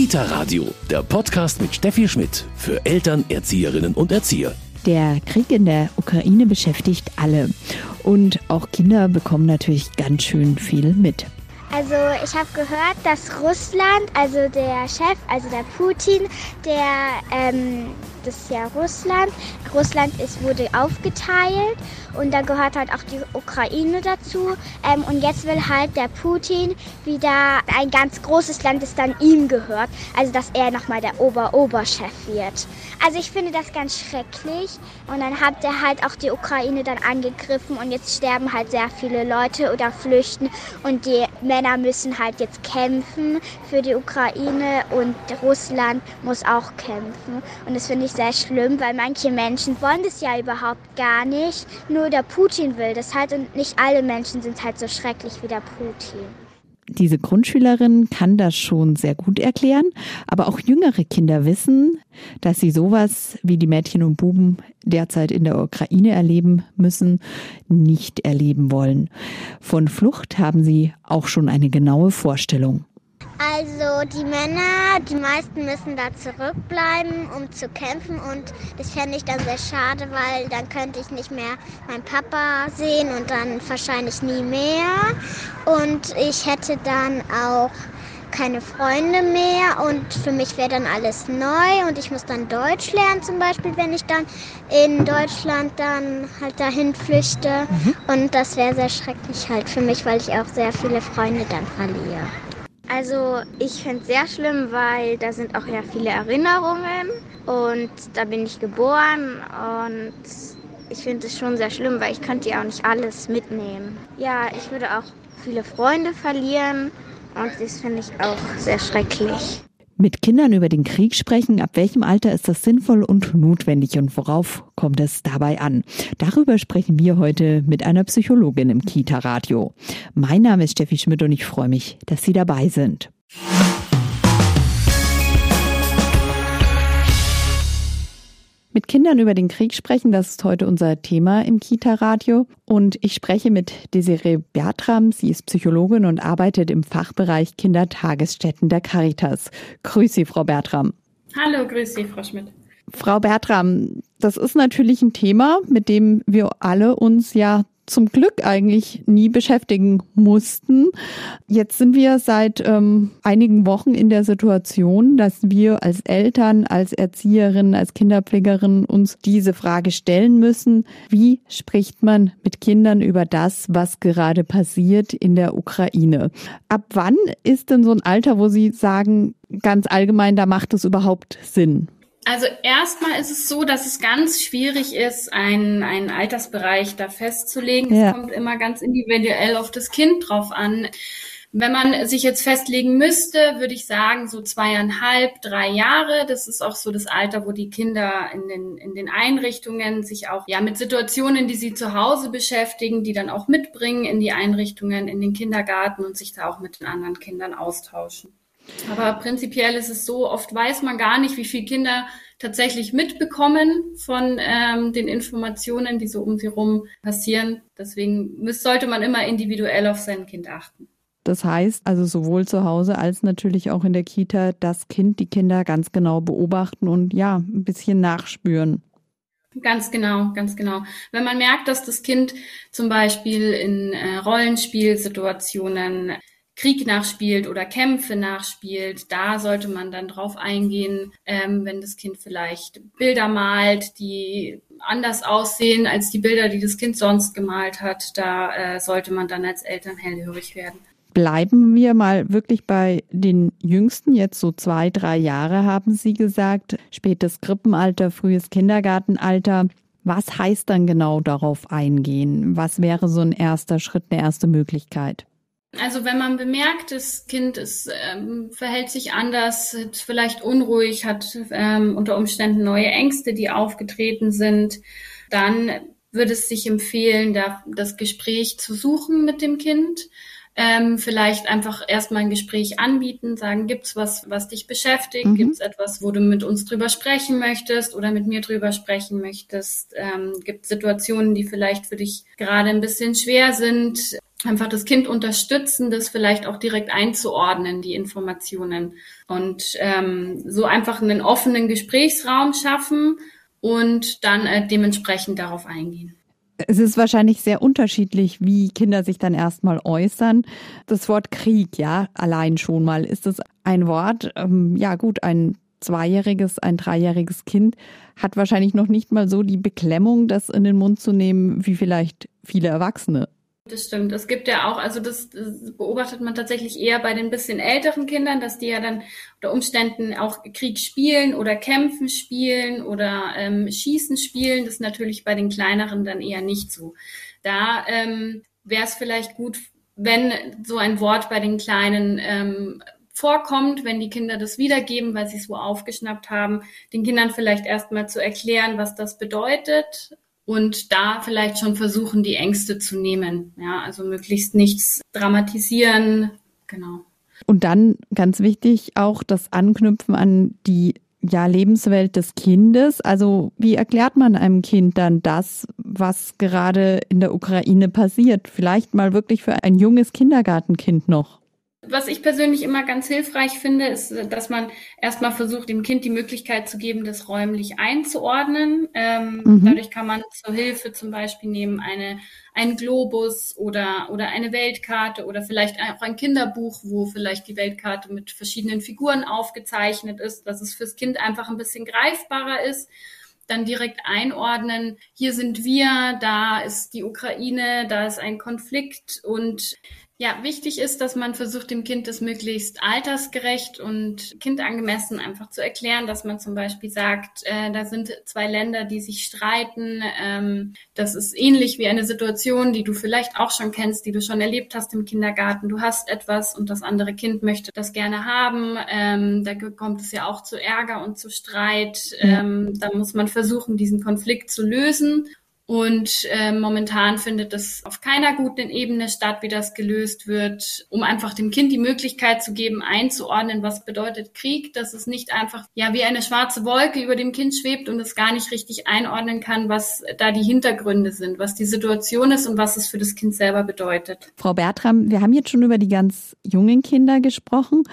Kita Radio, der Podcast mit Steffi Schmidt für Eltern, Erzieherinnen und Erzieher. Der Krieg in der Ukraine beschäftigt alle und auch Kinder bekommen natürlich ganz schön viel mit. Also ich habe gehört, dass Russland, also der Chef, also der Putin, der ähm, das ist ja Russland. Russland ist, wurde aufgeteilt und da gehört halt auch die Ukraine dazu. Ähm, und jetzt will halt der Putin wieder ein ganz großes Land, das dann ihm gehört. Also dass er nochmal der Ober-Oberchef wird. Also ich finde das ganz schrecklich. Und dann hat er halt auch die Ukraine dann angegriffen und jetzt sterben halt sehr viele Leute oder flüchten. Und die Männer müssen halt jetzt kämpfen für die Ukraine und Russland muss auch kämpfen. Und das finde ich sehr schlimm, weil manche Menschen wollen das ja überhaupt gar nicht. Nur der Putin will das halt und nicht alle Menschen sind halt so schrecklich wie der Putin. Diese Grundschülerin kann das schon sehr gut erklären, aber auch jüngere Kinder wissen, dass sie sowas wie die Mädchen und Buben derzeit in der Ukraine erleben müssen, nicht erleben wollen. Von Flucht haben sie auch schon eine genaue Vorstellung. Also die Männer, die meisten müssen da zurückbleiben, um zu kämpfen und das fände ich dann sehr schade, weil dann könnte ich nicht mehr meinen Papa sehen und dann wahrscheinlich nie mehr. Und ich hätte dann auch keine Freunde mehr und für mich wäre dann alles neu und ich muss dann Deutsch lernen zum Beispiel, wenn ich dann in Deutschland dann halt dahin flüchte mhm. und das wäre sehr schrecklich halt für mich, weil ich auch sehr viele Freunde dann verliere. Also ich finde es sehr schlimm, weil da sind auch ja viele Erinnerungen und da bin ich geboren und ich finde es schon sehr schlimm, weil ich könnte ja auch nicht alles mitnehmen. Ja, ich würde auch viele Freunde verlieren und das finde ich auch sehr schrecklich. Mit Kindern über den Krieg sprechen, ab welchem Alter ist das sinnvoll und notwendig und worauf kommt es dabei an? Darüber sprechen wir heute mit einer Psychologin im Kita-Radio. Mein Name ist Steffi Schmidt und ich freue mich, dass Sie dabei sind. Mit Kindern über den Krieg sprechen, das ist heute unser Thema im Kita-Radio. Und ich spreche mit Desiree Bertram. Sie ist Psychologin und arbeitet im Fachbereich Kindertagesstätten der Caritas. Grüß Sie, Frau Bertram. Hallo, grüß Sie, Frau Schmidt. Frau Bertram, das ist natürlich ein Thema, mit dem wir alle uns ja zum Glück eigentlich nie beschäftigen mussten. Jetzt sind wir seit ähm, einigen Wochen in der Situation, dass wir als Eltern, als Erzieherinnen, als Kinderpflegerinnen uns diese Frage stellen müssen. Wie spricht man mit Kindern über das, was gerade passiert in der Ukraine? Ab wann ist denn so ein Alter, wo Sie sagen, ganz allgemein, da macht es überhaupt Sinn? Also erstmal ist es so, dass es ganz schwierig ist, einen, einen Altersbereich da festzulegen. Ja. Es kommt immer ganz individuell auf das Kind drauf an. Wenn man sich jetzt festlegen müsste, würde ich sagen, so zweieinhalb, drei Jahre. Das ist auch so das Alter, wo die Kinder in den, in den Einrichtungen sich auch ja mit Situationen, die sie zu Hause beschäftigen, die dann auch mitbringen in die Einrichtungen, in den Kindergarten und sich da auch mit den anderen Kindern austauschen. Aber prinzipiell ist es so, oft weiß man gar nicht, wie viele Kinder tatsächlich mitbekommen von ähm, den Informationen, die so um sie rum passieren. Deswegen muss, sollte man immer individuell auf sein Kind achten. Das heißt also sowohl zu Hause als natürlich auch in der Kita das Kind, die Kinder ganz genau beobachten und ja, ein bisschen nachspüren. Ganz genau, ganz genau. Wenn man merkt, dass das Kind zum Beispiel in äh, Rollenspielsituationen Krieg nachspielt oder Kämpfe nachspielt, da sollte man dann drauf eingehen, ähm, wenn das Kind vielleicht Bilder malt, die anders aussehen als die Bilder, die das Kind sonst gemalt hat. Da äh, sollte man dann als Eltern hellhörig werden. Bleiben wir mal wirklich bei den Jüngsten, jetzt so zwei, drei Jahre haben Sie gesagt, spätes Krippenalter, frühes Kindergartenalter. Was heißt dann genau darauf eingehen? Was wäre so ein erster Schritt, eine erste Möglichkeit? Also wenn man bemerkt, das Kind ist, ähm, verhält sich anders, ist vielleicht unruhig, hat ähm, unter Umständen neue Ängste, die aufgetreten sind, dann würde es sich empfehlen, da das Gespräch zu suchen mit dem Kind. Ähm, vielleicht einfach erstmal ein Gespräch anbieten, sagen, gibt's was, was dich beschäftigt? Mhm. Gibt's etwas, wo du mit uns drüber sprechen möchtest oder mit mir drüber sprechen möchtest? Ähm, Gibt Situationen, die vielleicht für dich gerade ein bisschen schwer sind? Einfach das Kind unterstützen, das vielleicht auch direkt einzuordnen, die Informationen. Und ähm, so einfach einen offenen Gesprächsraum schaffen und dann äh, dementsprechend darauf eingehen. Es ist wahrscheinlich sehr unterschiedlich, wie Kinder sich dann erstmal äußern. Das Wort Krieg, ja, allein schon mal. Ist es ein Wort, ähm, ja gut, ein zweijähriges, ein dreijähriges Kind hat wahrscheinlich noch nicht mal so die Beklemmung, das in den Mund zu nehmen, wie vielleicht viele Erwachsene. Das stimmt. Es gibt ja auch, also das, das, beobachtet man tatsächlich eher bei den bisschen älteren Kindern, dass die ja dann unter Umständen auch Krieg spielen oder Kämpfen spielen oder ähm, Schießen spielen. Das ist natürlich bei den kleineren dann eher nicht so. Da ähm, wäre es vielleicht gut, wenn so ein Wort bei den Kleinen ähm, vorkommt, wenn die Kinder das wiedergeben, weil sie es wo aufgeschnappt haben, den Kindern vielleicht erstmal zu erklären, was das bedeutet und da vielleicht schon versuchen, die Ängste zu nehmen. Ja, also möglichst nichts dramatisieren. Genau. Und dann ganz wichtig auch das Anknüpfen an die ja, Lebenswelt des Kindes. Also wie erklärt man einem Kind dann das, was gerade in der Ukraine passiert? Vielleicht mal wirklich für ein junges Kindergartenkind noch. Was ich persönlich immer ganz hilfreich finde, ist, dass man erstmal versucht, dem Kind die Möglichkeit zu geben, das räumlich einzuordnen. Ähm, mhm. Dadurch kann man zur Hilfe zum Beispiel nehmen eine, einen Globus oder, oder eine Weltkarte oder vielleicht auch ein Kinderbuch, wo vielleicht die Weltkarte mit verschiedenen Figuren aufgezeichnet ist, dass es fürs Kind einfach ein bisschen greifbarer ist dann direkt einordnen, hier sind wir, da ist die Ukraine, da ist ein Konflikt und ja, wichtig ist, dass man versucht, dem Kind das möglichst altersgerecht und kindangemessen einfach zu erklären, dass man zum Beispiel sagt, äh, da sind zwei Länder, die sich streiten. Ähm, das ist ähnlich wie eine Situation, die du vielleicht auch schon kennst, die du schon erlebt hast im Kindergarten. Du hast etwas und das andere Kind möchte das gerne haben. Ähm, da kommt es ja auch zu Ärger und zu Streit. Ähm, da muss man versuchen, diesen Konflikt zu lösen und äh, momentan findet es auf keiner guten Ebene statt, wie das gelöst wird, um einfach dem Kind die Möglichkeit zu geben, einzuordnen, was bedeutet Krieg, dass es nicht einfach ja wie eine schwarze Wolke über dem Kind schwebt und es gar nicht richtig einordnen kann, was da die Hintergründe sind, was die Situation ist und was es für das Kind selber bedeutet. Frau Bertram, wir haben jetzt schon über die ganz jungen Kinder gesprochen.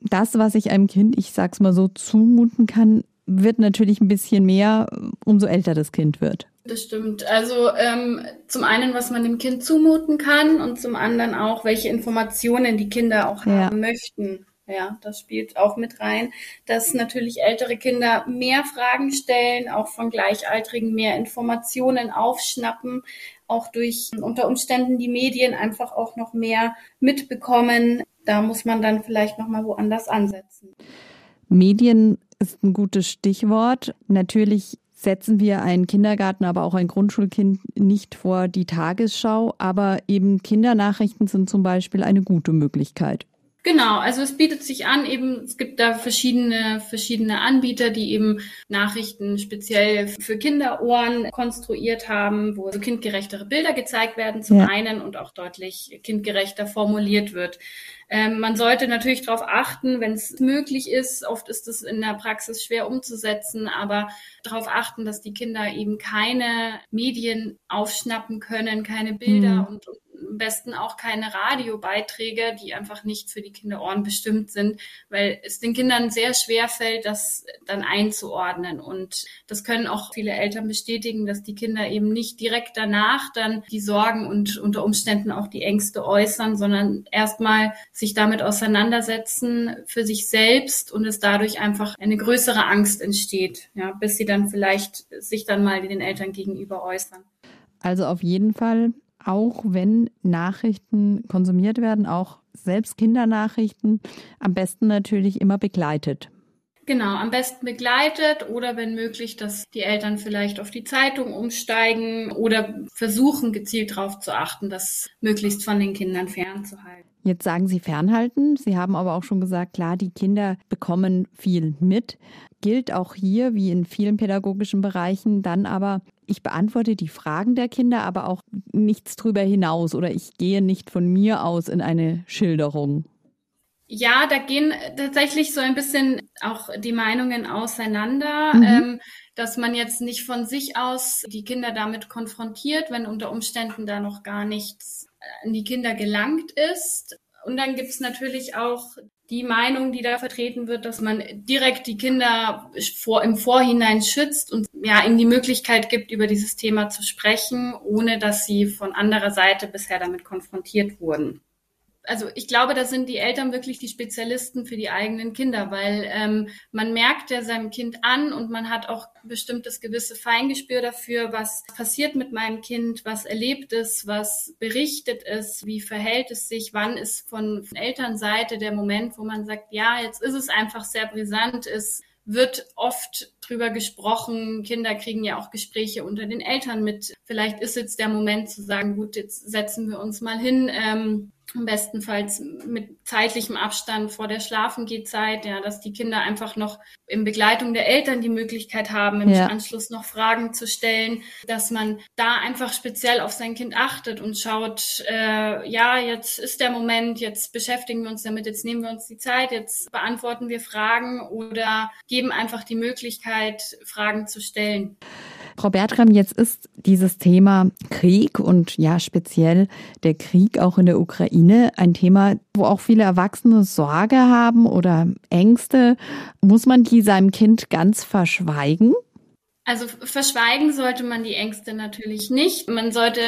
Das, was ich einem Kind, ich sag's mal so, zumuten kann, wird natürlich ein bisschen mehr, umso älter das Kind wird. Das stimmt. Also ähm, zum einen, was man dem Kind zumuten kann und zum anderen auch, welche Informationen die Kinder auch ja. haben möchten. Ja, das spielt auch mit rein, dass natürlich ältere Kinder mehr Fragen stellen, auch von Gleichaltrigen mehr Informationen aufschnappen, auch durch unter Umständen die Medien einfach auch noch mehr mitbekommen. Da muss man dann vielleicht noch mal woanders ansetzen. Medien ist ein gutes Stichwort. Natürlich setzen wir einen Kindergarten, aber auch ein Grundschulkind nicht vor die Tagesschau. Aber eben Kindernachrichten sind zum Beispiel eine gute Möglichkeit. Genau, also es bietet sich an, eben, es gibt da verschiedene, verschiedene Anbieter, die eben Nachrichten speziell für Kinderohren konstruiert haben, wo so kindgerechtere Bilder gezeigt werden zum ja. einen und auch deutlich kindgerechter formuliert wird. Ähm, man sollte natürlich darauf achten, wenn es möglich ist. Oft ist es in der Praxis schwer umzusetzen, aber darauf achten, dass die Kinder eben keine Medien aufschnappen können, keine Bilder mhm. und, und am besten auch keine Radiobeiträge, die einfach nicht für die Kinderohren bestimmt sind, weil es den Kindern sehr schwer fällt, das dann einzuordnen. Und das können auch viele Eltern bestätigen, dass die Kinder eben nicht direkt danach dann die Sorgen und unter Umständen auch die Ängste äußern, sondern erstmal sich damit auseinandersetzen für sich selbst und es dadurch einfach eine größere Angst entsteht, ja, bis sie dann vielleicht sich dann mal den Eltern gegenüber äußern. Also auf jeden Fall auch wenn Nachrichten konsumiert werden, auch selbst Kindernachrichten, am besten natürlich immer begleitet. Genau, am besten begleitet oder wenn möglich, dass die Eltern vielleicht auf die Zeitung umsteigen oder versuchen gezielt darauf zu achten, das möglichst von den Kindern fernzuhalten. Jetzt sagen Sie fernhalten. Sie haben aber auch schon gesagt, klar, die Kinder bekommen viel mit. Gilt auch hier, wie in vielen pädagogischen Bereichen, dann aber, ich beantworte die Fragen der Kinder, aber auch nichts drüber hinaus oder ich gehe nicht von mir aus in eine Schilderung. Ja, da gehen tatsächlich so ein bisschen auch die Meinungen auseinander. Mhm. Ähm, dass man jetzt nicht von sich aus die Kinder damit konfrontiert, wenn unter Umständen da noch gar nichts an die Kinder gelangt ist. Und dann gibt es natürlich auch die Meinung, die da vertreten wird, dass man direkt die Kinder vor, im Vorhinein schützt und ja, ihnen die Möglichkeit gibt, über dieses Thema zu sprechen, ohne dass sie von anderer Seite bisher damit konfrontiert wurden also ich glaube, da sind die Eltern wirklich die Spezialisten für die eigenen Kinder, weil ähm, man merkt ja seinem Kind an und man hat auch bestimmtes gewisse Feingespür dafür, was passiert mit meinem Kind, was erlebt es, was berichtet es, wie verhält es sich, wann ist von Elternseite der Moment, wo man sagt, ja, jetzt ist es einfach sehr brisant, es wird oft drüber gesprochen. Kinder kriegen ja auch Gespräche unter den Eltern mit. Vielleicht ist jetzt der Moment zu sagen, gut, jetzt setzen wir uns mal hin. Ähm, bestenfalls mit zeitlichem Abstand vor der Schlafengehzeit, ja, dass die Kinder einfach noch in Begleitung der Eltern die Möglichkeit haben, im ja. Anschluss noch Fragen zu stellen, dass man da einfach speziell auf sein Kind achtet und schaut, äh, ja, jetzt ist der Moment, jetzt beschäftigen wir uns damit, jetzt nehmen wir uns die Zeit, jetzt beantworten wir Fragen oder geben einfach die Möglichkeit, Fragen zu stellen. Frau Bertram, jetzt ist dieses Thema Krieg und ja speziell der Krieg auch in der Ukraine ein Thema, wo auch viele Erwachsene Sorge haben oder Ängste. Muss man die seinem Kind ganz verschweigen? Also verschweigen sollte man die Ängste natürlich nicht. Man sollte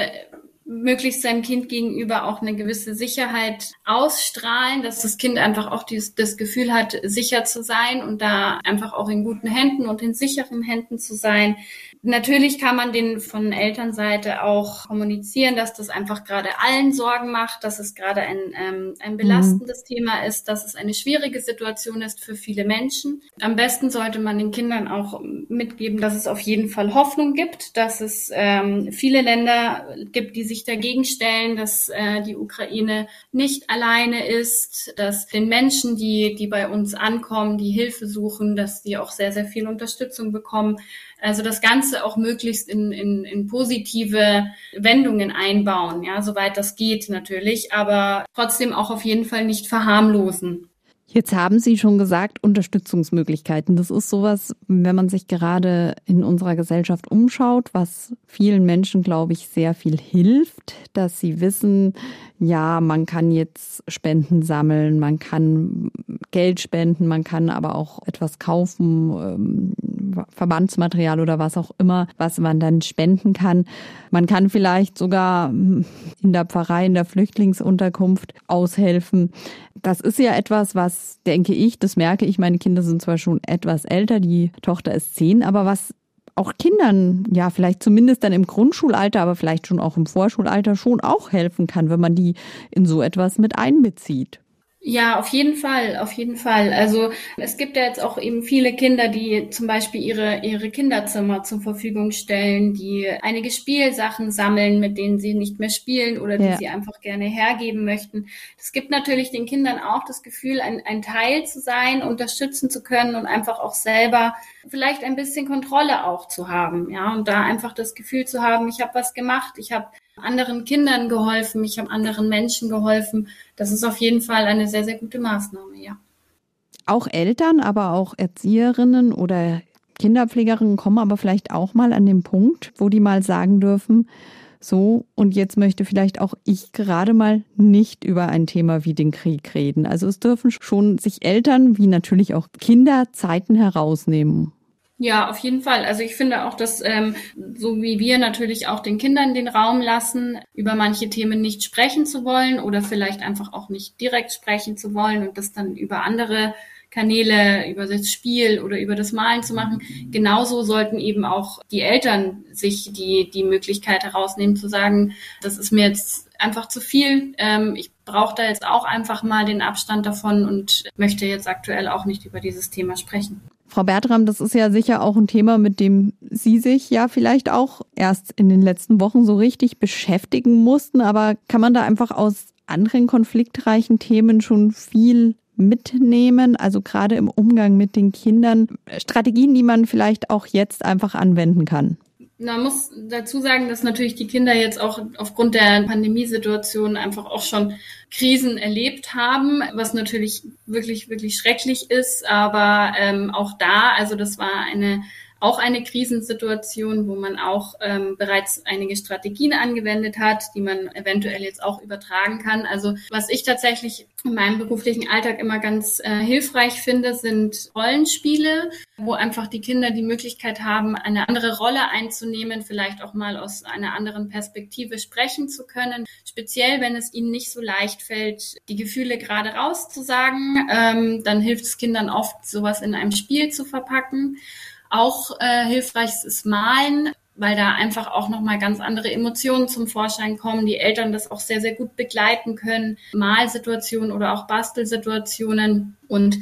möglichst seinem Kind gegenüber auch eine gewisse Sicherheit ausstrahlen, dass das Kind einfach auch dieses, das Gefühl hat, sicher zu sein und da einfach auch in guten Händen und in sicheren Händen zu sein. Natürlich kann man den von Elternseite auch kommunizieren, dass das einfach gerade allen Sorgen macht, dass es gerade ein, ähm, ein belastendes mhm. Thema ist, dass es eine schwierige Situation ist für viele Menschen. Am besten sollte man den Kindern auch mitgeben, dass es auf jeden Fall Hoffnung gibt, dass es ähm, viele Länder gibt, die sich dagegen stellen, dass äh, die Ukraine nicht alleine ist, dass den Menschen, die, die bei uns ankommen, die Hilfe suchen, dass die auch sehr, sehr viel Unterstützung bekommen. Also das Ganze auch möglichst in, in, in positive Wendungen einbauen, ja, soweit das geht natürlich, aber trotzdem auch auf jeden Fall nicht verharmlosen. Jetzt haben Sie schon gesagt, Unterstützungsmöglichkeiten. Das ist sowas, wenn man sich gerade in unserer Gesellschaft umschaut, was vielen Menschen, glaube ich, sehr viel hilft, dass sie wissen, ja, man kann jetzt Spenden sammeln, man kann Geld spenden, man kann aber auch etwas kaufen, ähm, Verbandsmaterial oder was auch immer, was man dann spenden kann. Man kann vielleicht sogar in der Pfarrei, in der Flüchtlingsunterkunft aushelfen. Das ist ja etwas, was, denke ich, das merke ich, meine Kinder sind zwar schon etwas älter, die Tochter ist zehn, aber was auch Kindern, ja, vielleicht zumindest dann im Grundschulalter, aber vielleicht schon auch im Vorschulalter schon auch helfen kann, wenn man die in so etwas mit einbezieht. Ja, auf jeden Fall, auf jeden Fall. Also es gibt ja jetzt auch eben viele Kinder, die zum Beispiel ihre, ihre Kinderzimmer zur Verfügung stellen, die einige Spielsachen sammeln, mit denen sie nicht mehr spielen oder die ja. sie einfach gerne hergeben möchten. Es gibt natürlich den Kindern auch das Gefühl, ein, ein Teil zu sein, unterstützen zu können und einfach auch selber vielleicht ein bisschen Kontrolle auch zu haben. Ja, und da einfach das Gefühl zu haben, ich habe was gemacht, ich habe anderen Kindern geholfen, ich habe anderen Menschen geholfen. Das ist auf jeden Fall eine sehr, sehr gute Maßnahme, ja. Auch Eltern, aber auch Erzieherinnen oder Kinderpflegerinnen kommen aber vielleicht auch mal an den Punkt, wo die mal sagen dürfen, so, und jetzt möchte vielleicht auch ich gerade mal nicht über ein Thema wie den Krieg reden. Also es dürfen schon sich Eltern wie natürlich auch Kinder Zeiten herausnehmen. Ja, auf jeden Fall. Also ich finde auch, dass ähm, so wie wir natürlich auch den Kindern den Raum lassen, über manche Themen nicht sprechen zu wollen oder vielleicht einfach auch nicht direkt sprechen zu wollen und das dann über andere Kanäle, über das Spiel oder über das Malen zu machen. Genauso sollten eben auch die Eltern sich die, die Möglichkeit herausnehmen zu sagen, das ist mir jetzt einfach zu viel. Ähm, ich brauche da jetzt auch einfach mal den Abstand davon und möchte jetzt aktuell auch nicht über dieses Thema sprechen. Frau Bertram, das ist ja sicher auch ein Thema, mit dem Sie sich ja vielleicht auch erst in den letzten Wochen so richtig beschäftigen mussten. Aber kann man da einfach aus anderen konfliktreichen Themen schon viel mitnehmen? Also gerade im Umgang mit den Kindern, Strategien, die man vielleicht auch jetzt einfach anwenden kann? Man muss dazu sagen, dass natürlich die Kinder jetzt auch aufgrund der Pandemiesituation einfach auch schon Krisen erlebt haben, was natürlich wirklich, wirklich schrecklich ist. Aber ähm, auch da, also das war eine auch eine Krisensituation, wo man auch ähm, bereits einige Strategien angewendet hat, die man eventuell jetzt auch übertragen kann. Also was ich tatsächlich in meinem beruflichen Alltag immer ganz äh, hilfreich finde, sind Rollenspiele, wo einfach die Kinder die Möglichkeit haben, eine andere Rolle einzunehmen, vielleicht auch mal aus einer anderen Perspektive sprechen zu können. Speziell, wenn es ihnen nicht so leicht fällt, die Gefühle gerade rauszusagen, ähm, dann hilft es Kindern oft, sowas in einem Spiel zu verpacken. Auch äh, hilfreich ist Malen, weil da einfach auch nochmal ganz andere Emotionen zum Vorschein kommen, die Eltern das auch sehr, sehr gut begleiten können, Malsituationen oder auch Bastelsituationen und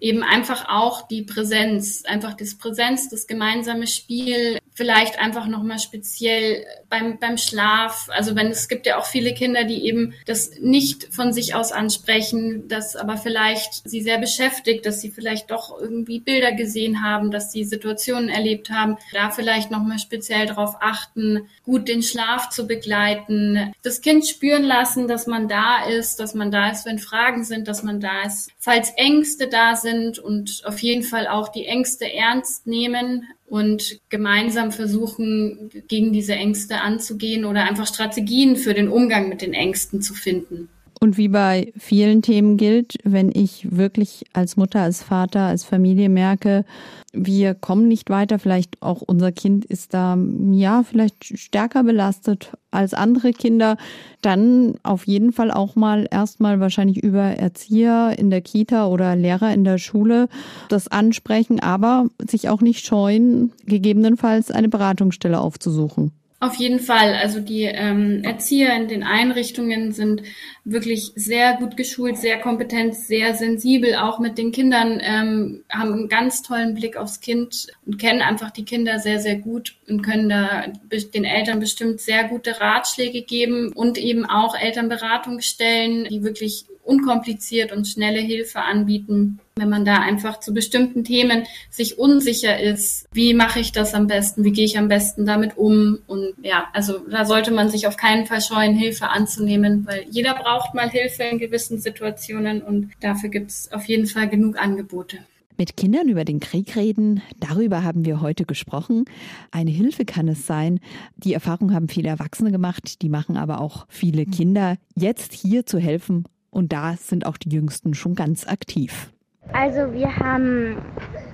eben einfach auch die Präsenz, einfach das Präsenz, das gemeinsame Spiel, vielleicht einfach nochmal speziell beim, beim Schlaf. Also wenn es gibt ja auch viele Kinder, die eben das nicht von sich aus ansprechen, das aber vielleicht sie sehr beschäftigt, dass sie vielleicht doch irgendwie Bilder gesehen haben, dass sie Situationen erlebt haben. Da vielleicht nochmal speziell darauf achten, gut den Schlaf zu begleiten, das Kind spüren lassen, dass man da ist, dass man da ist, wenn Fragen sind, dass man da ist, falls Ängste da sind und auf jeden Fall auch die Ängste ernst nehmen und gemeinsam versuchen, gegen diese Ängste anzugehen oder einfach Strategien für den Umgang mit den Ängsten zu finden. Und wie bei vielen Themen gilt, wenn ich wirklich als Mutter, als Vater, als Familie merke, wir kommen nicht weiter, vielleicht auch unser Kind ist da, ja, vielleicht stärker belastet als andere Kinder, dann auf jeden Fall auch mal erstmal wahrscheinlich über Erzieher in der Kita oder Lehrer in der Schule das ansprechen, aber sich auch nicht scheuen, gegebenenfalls eine Beratungsstelle aufzusuchen. Auf jeden Fall. Also die ähm, Erzieher in den Einrichtungen sind wirklich sehr gut geschult, sehr kompetent, sehr sensibel, auch mit den Kindern, ähm, haben einen ganz tollen Blick aufs Kind und kennen einfach die Kinder sehr, sehr gut und können da den Eltern bestimmt sehr gute Ratschläge geben und eben auch Elternberatungsstellen, die wirklich unkompliziert und schnelle Hilfe anbieten, wenn man da einfach zu bestimmten Themen sich unsicher ist. Wie mache ich das am besten? Wie gehe ich am besten damit um? Und ja, also da sollte man sich auf keinen Fall scheuen, Hilfe anzunehmen, weil jeder braucht mal Hilfe in gewissen Situationen und dafür gibt es auf jeden Fall genug Angebote. Mit Kindern über den Krieg reden, darüber haben wir heute gesprochen. Eine Hilfe kann es sein. Die Erfahrung haben viele Erwachsene gemacht, die machen aber auch viele Kinder. Jetzt hier zu helfen und da sind auch die Jüngsten schon ganz aktiv. Also wir haben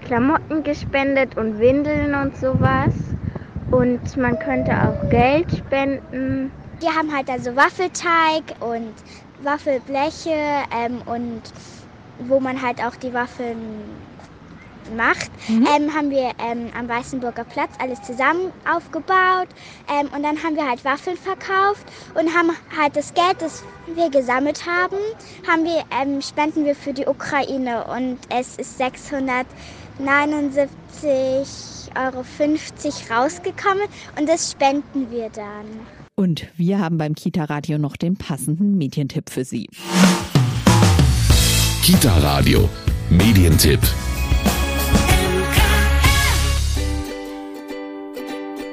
Klamotten gespendet und Windeln und sowas. Und man könnte auch Geld spenden. Wir haben halt also Waffelteig und Waffelbleche ähm, und wo man halt auch die Waffeln macht, mhm. ähm, haben wir ähm, am Weißenburger Platz alles zusammen aufgebaut ähm, und dann haben wir halt Waffeln verkauft und haben halt das Geld, das wir gesammelt haben, haben wir, ähm, spenden wir für die Ukraine und es ist 679,50 Euro rausgekommen und das spenden wir dann. Und wir haben beim Kita Radio noch den passenden Medientipp für Sie. Kita Radio Medientipp.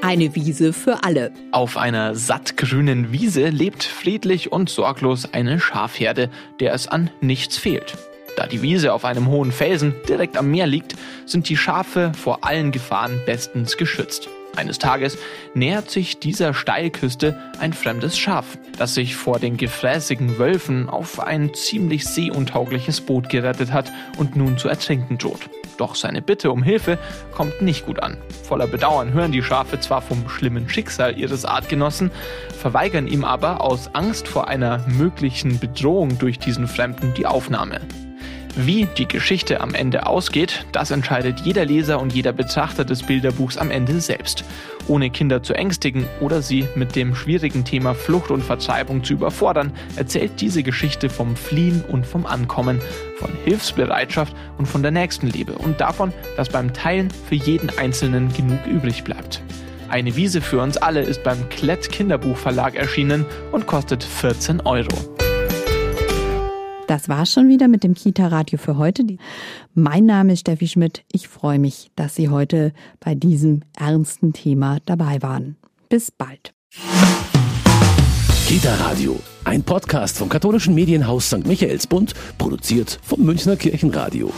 Eine Wiese für alle. Auf einer sattgrünen Wiese lebt friedlich und sorglos eine Schafherde, der es an nichts fehlt. Da die Wiese auf einem hohen Felsen direkt am Meer liegt, sind die Schafe vor allen Gefahren bestens geschützt. Eines Tages nähert sich dieser Steilküste ein fremdes Schaf, das sich vor den gefräßigen Wölfen auf ein ziemlich seeuntaugliches Boot gerettet hat und nun zu ertrinken droht. Doch seine Bitte um Hilfe kommt nicht gut an. Voller Bedauern hören die Schafe zwar vom schlimmen Schicksal ihres Artgenossen, verweigern ihm aber aus Angst vor einer möglichen Bedrohung durch diesen Fremden die Aufnahme. Wie die Geschichte am Ende ausgeht, das entscheidet jeder Leser und jeder Betrachter des Bilderbuchs am Ende selbst. Ohne Kinder zu ängstigen oder sie mit dem schwierigen Thema Flucht und Vertreibung zu überfordern, erzählt diese Geschichte vom Fliehen und vom Ankommen, von Hilfsbereitschaft und von der Nächstenliebe und davon, dass beim Teilen für jeden Einzelnen genug übrig bleibt. Eine Wiese für uns alle ist beim Klett Kinderbuchverlag erschienen und kostet 14 Euro. Das war's schon wieder mit dem Kita-Radio für heute. Mein Name ist Steffi Schmidt. Ich freue mich, dass Sie heute bei diesem ernsten Thema dabei waren. Bis bald. Kita Radio, ein Podcast vom katholischen Medienhaus St. Michaelsbund, produziert vom Münchner Kirchenradio.